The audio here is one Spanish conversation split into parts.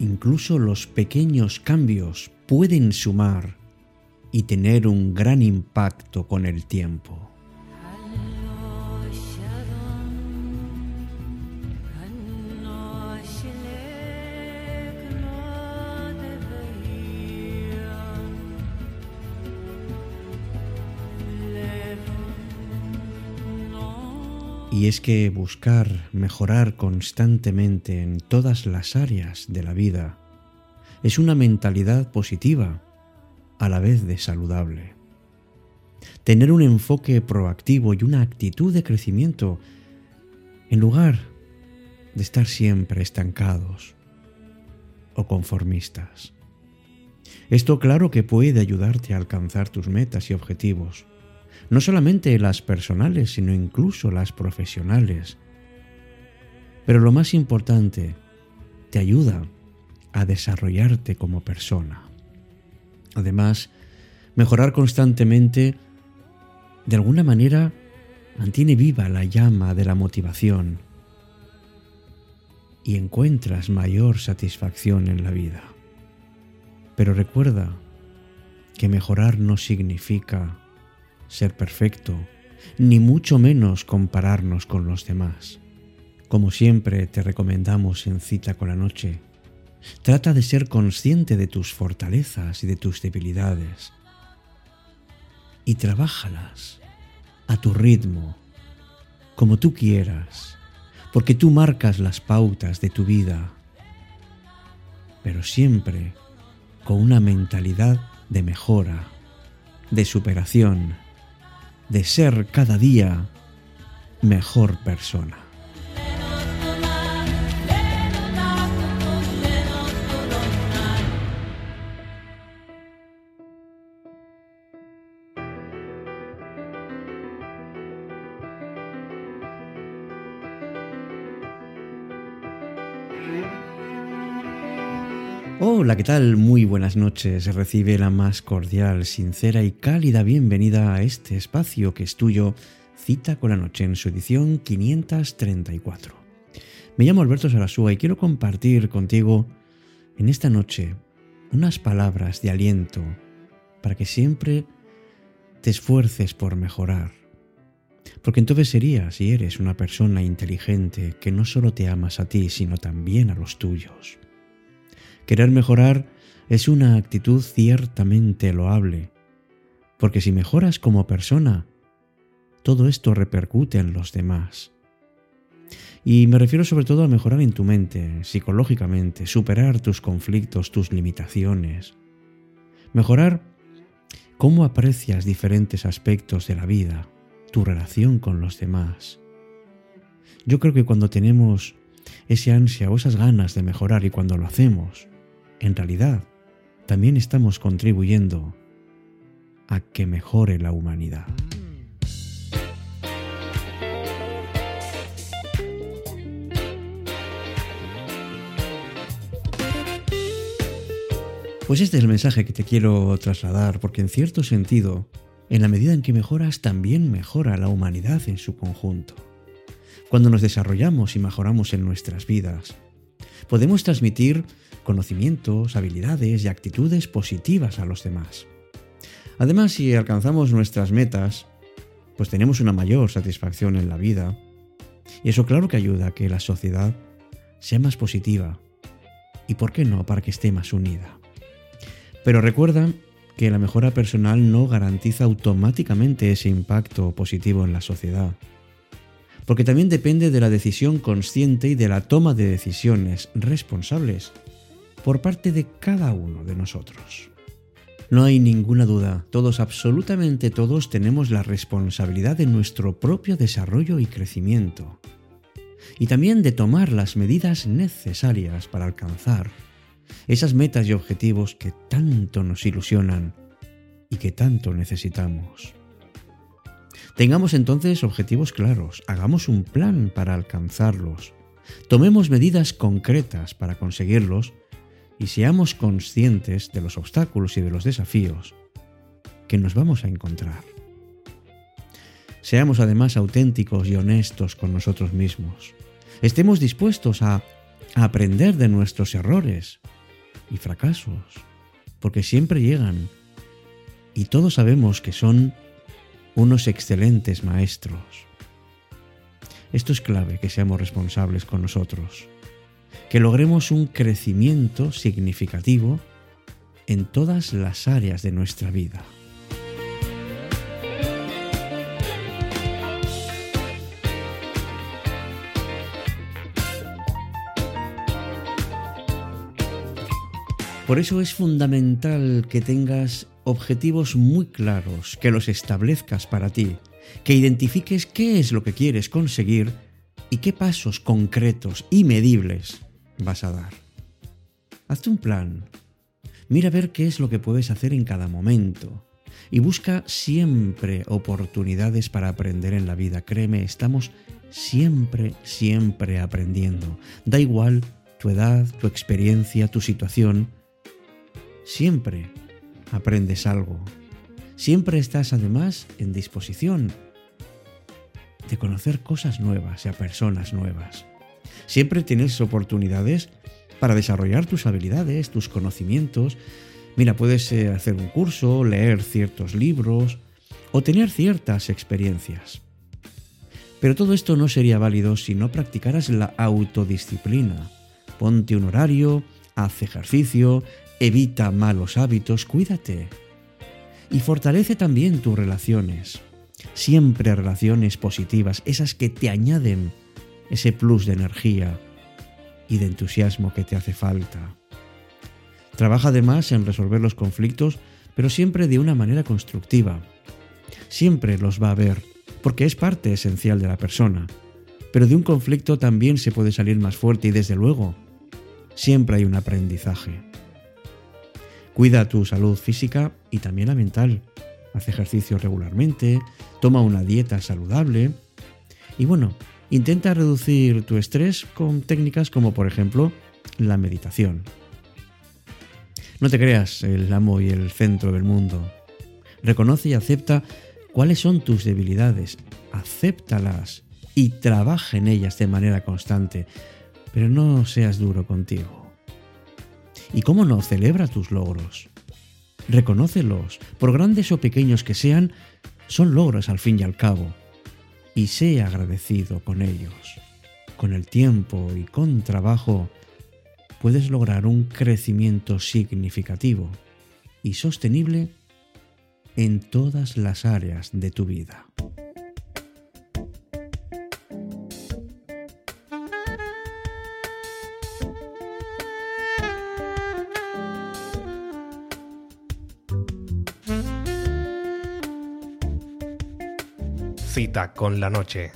incluso los pequeños cambios pueden sumar y tener un gran impacto con el tiempo. Y es que buscar mejorar constantemente en todas las áreas de la vida es una mentalidad positiva, a la vez de saludable. Tener un enfoque proactivo y una actitud de crecimiento en lugar de estar siempre estancados o conformistas. Esto claro que puede ayudarte a alcanzar tus metas y objetivos, no solamente las personales, sino incluso las profesionales. Pero lo más importante, te ayuda a desarrollarte como persona. Además, mejorar constantemente, de alguna manera, mantiene viva la llama de la motivación y encuentras mayor satisfacción en la vida. Pero recuerda que mejorar no significa ser perfecto, ni mucho menos compararnos con los demás. Como siempre te recomendamos en cita con la noche, trata de ser consciente de tus fortalezas y de tus debilidades. Y trabájalas a tu ritmo, como tú quieras, porque tú marcas las pautas de tu vida, pero siempre con una mentalidad de mejora, de superación, de ser cada día mejor persona. Hola, ¿qué tal? Muy buenas noches. Recibe la más cordial, sincera y cálida bienvenida a este espacio que es tuyo, Cita con la Noche, en su edición 534. Me llamo Alberto Sarasúa y quiero compartir contigo en esta noche unas palabras de aliento para que siempre te esfuerces por mejorar. Porque entonces serías, si eres una persona inteligente, que no solo te amas a ti, sino también a los tuyos. Querer mejorar es una actitud ciertamente loable, porque si mejoras como persona, todo esto repercute en los demás. Y me refiero sobre todo a mejorar en tu mente, psicológicamente, superar tus conflictos, tus limitaciones. Mejorar cómo aprecias diferentes aspectos de la vida, tu relación con los demás. Yo creo que cuando tenemos ese ansia o esas ganas de mejorar y cuando lo hacemos, en realidad también estamos contribuyendo a que mejore la humanidad. Pues este es el mensaje que te quiero trasladar, porque en cierto sentido, en la medida en que mejoras, también mejora la humanidad en su conjunto. Cuando nos desarrollamos y mejoramos en nuestras vidas, podemos transmitir conocimientos, habilidades y actitudes positivas a los demás. Además, si alcanzamos nuestras metas, pues tenemos una mayor satisfacción en la vida. Y eso claro que ayuda a que la sociedad sea más positiva. Y por qué no, para que esté más unida. Pero recuerda que la mejora personal no garantiza automáticamente ese impacto positivo en la sociedad. Porque también depende de la decisión consciente y de la toma de decisiones responsables por parte de cada uno de nosotros. No hay ninguna duda, todos, absolutamente todos, tenemos la responsabilidad de nuestro propio desarrollo y crecimiento. Y también de tomar las medidas necesarias para alcanzar esas metas y objetivos que tanto nos ilusionan y que tanto necesitamos. Tengamos entonces objetivos claros, hagamos un plan para alcanzarlos, tomemos medidas concretas para conseguirlos y seamos conscientes de los obstáculos y de los desafíos que nos vamos a encontrar. Seamos además auténticos y honestos con nosotros mismos. Estemos dispuestos a aprender de nuestros errores y fracasos, porque siempre llegan y todos sabemos que son unos excelentes maestros. Esto es clave que seamos responsables con nosotros, que logremos un crecimiento significativo en todas las áreas de nuestra vida. Por eso es fundamental que tengas objetivos muy claros, que los establezcas para ti, que identifiques qué es lo que quieres conseguir y qué pasos concretos y medibles vas a dar. Hazte un plan. Mira a ver qué es lo que puedes hacer en cada momento. Y busca siempre oportunidades para aprender en la vida. Créeme, estamos siempre, siempre aprendiendo. Da igual tu edad, tu experiencia, tu situación Siempre aprendes algo. Siempre estás además en disposición de conocer cosas nuevas y a personas nuevas. Siempre tienes oportunidades para desarrollar tus habilidades, tus conocimientos. Mira, puedes eh, hacer un curso, leer ciertos libros o tener ciertas experiencias. Pero todo esto no sería válido si no practicaras la autodisciplina. Ponte un horario, haz ejercicio, evita malos hábitos, cuídate. Y fortalece también tus relaciones. Siempre relaciones positivas, esas que te añaden ese plus de energía y de entusiasmo que te hace falta. Trabaja además en resolver los conflictos, pero siempre de una manera constructiva. Siempre los va a ver, porque es parte esencial de la persona. Pero de un conflicto también se puede salir más fuerte y desde luego, siempre hay un aprendizaje. Cuida tu salud física y también la mental. Haz ejercicio regularmente, toma una dieta saludable y bueno, intenta reducir tu estrés con técnicas como por ejemplo la meditación. No te creas el amo y el centro del mundo. Reconoce y acepta cuáles son tus debilidades, acéptalas y trabaja en ellas de manera constante, pero no seas duro contigo. Y cómo no, celebra tus logros. Reconócelos, por grandes o pequeños que sean, son logros al fin y al cabo. Y sé agradecido con ellos. Con el tiempo y con trabajo puedes lograr un crecimiento significativo y sostenible en todas las áreas de tu vida. Cita con la noche.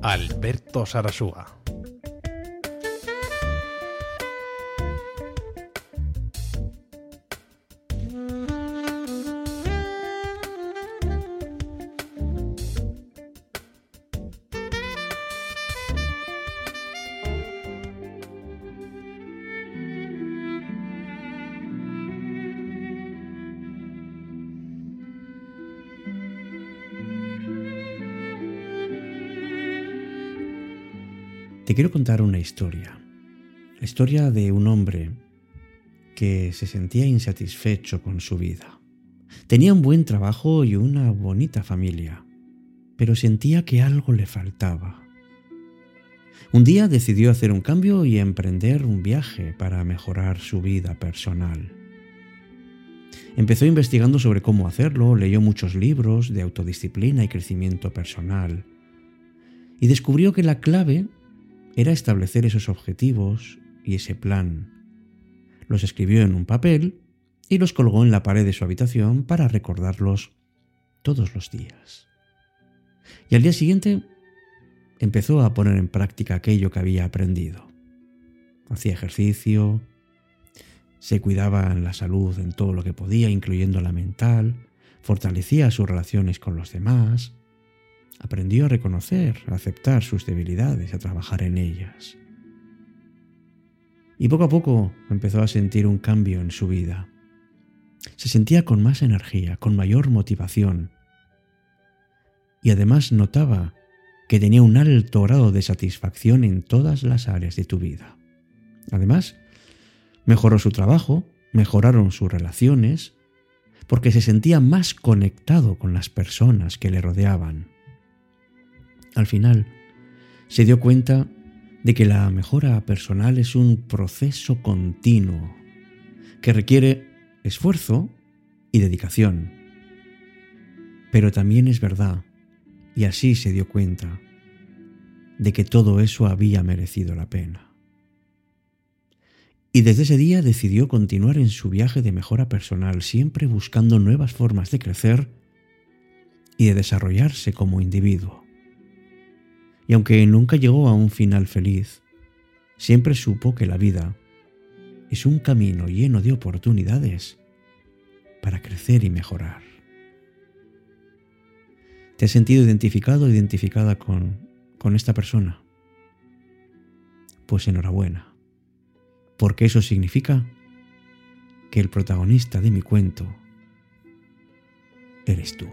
Alberto Sarasúa. Te quiero contar una historia. La historia de un hombre que se sentía insatisfecho con su vida. Tenía un buen trabajo y una bonita familia, pero sentía que algo le faltaba. Un día decidió hacer un cambio y emprender un viaje para mejorar su vida personal. Empezó investigando sobre cómo hacerlo, leyó muchos libros de autodisciplina y crecimiento personal, y descubrió que la clave era establecer esos objetivos y ese plan. Los escribió en un papel y los colgó en la pared de su habitación para recordarlos todos los días. Y al día siguiente empezó a poner en práctica aquello que había aprendido. Hacía ejercicio, se cuidaba en la salud en todo lo que podía, incluyendo la mental, fortalecía sus relaciones con los demás, Aprendió a reconocer, a aceptar sus debilidades, a trabajar en ellas. Y poco a poco empezó a sentir un cambio en su vida. Se sentía con más energía, con mayor motivación. Y además notaba que tenía un alto grado de satisfacción en todas las áreas de tu vida. Además, mejoró su trabajo, mejoraron sus relaciones, porque se sentía más conectado con las personas que le rodeaban. Al final, se dio cuenta de que la mejora personal es un proceso continuo que requiere esfuerzo y dedicación. Pero también es verdad, y así se dio cuenta, de que todo eso había merecido la pena. Y desde ese día decidió continuar en su viaje de mejora personal, siempre buscando nuevas formas de crecer y de desarrollarse como individuo. Y aunque nunca llegó a un final feliz, siempre supo que la vida es un camino lleno de oportunidades para crecer y mejorar. ¿Te has sentido identificado o identificada con, con esta persona? Pues enhorabuena, porque eso significa que el protagonista de mi cuento eres tú.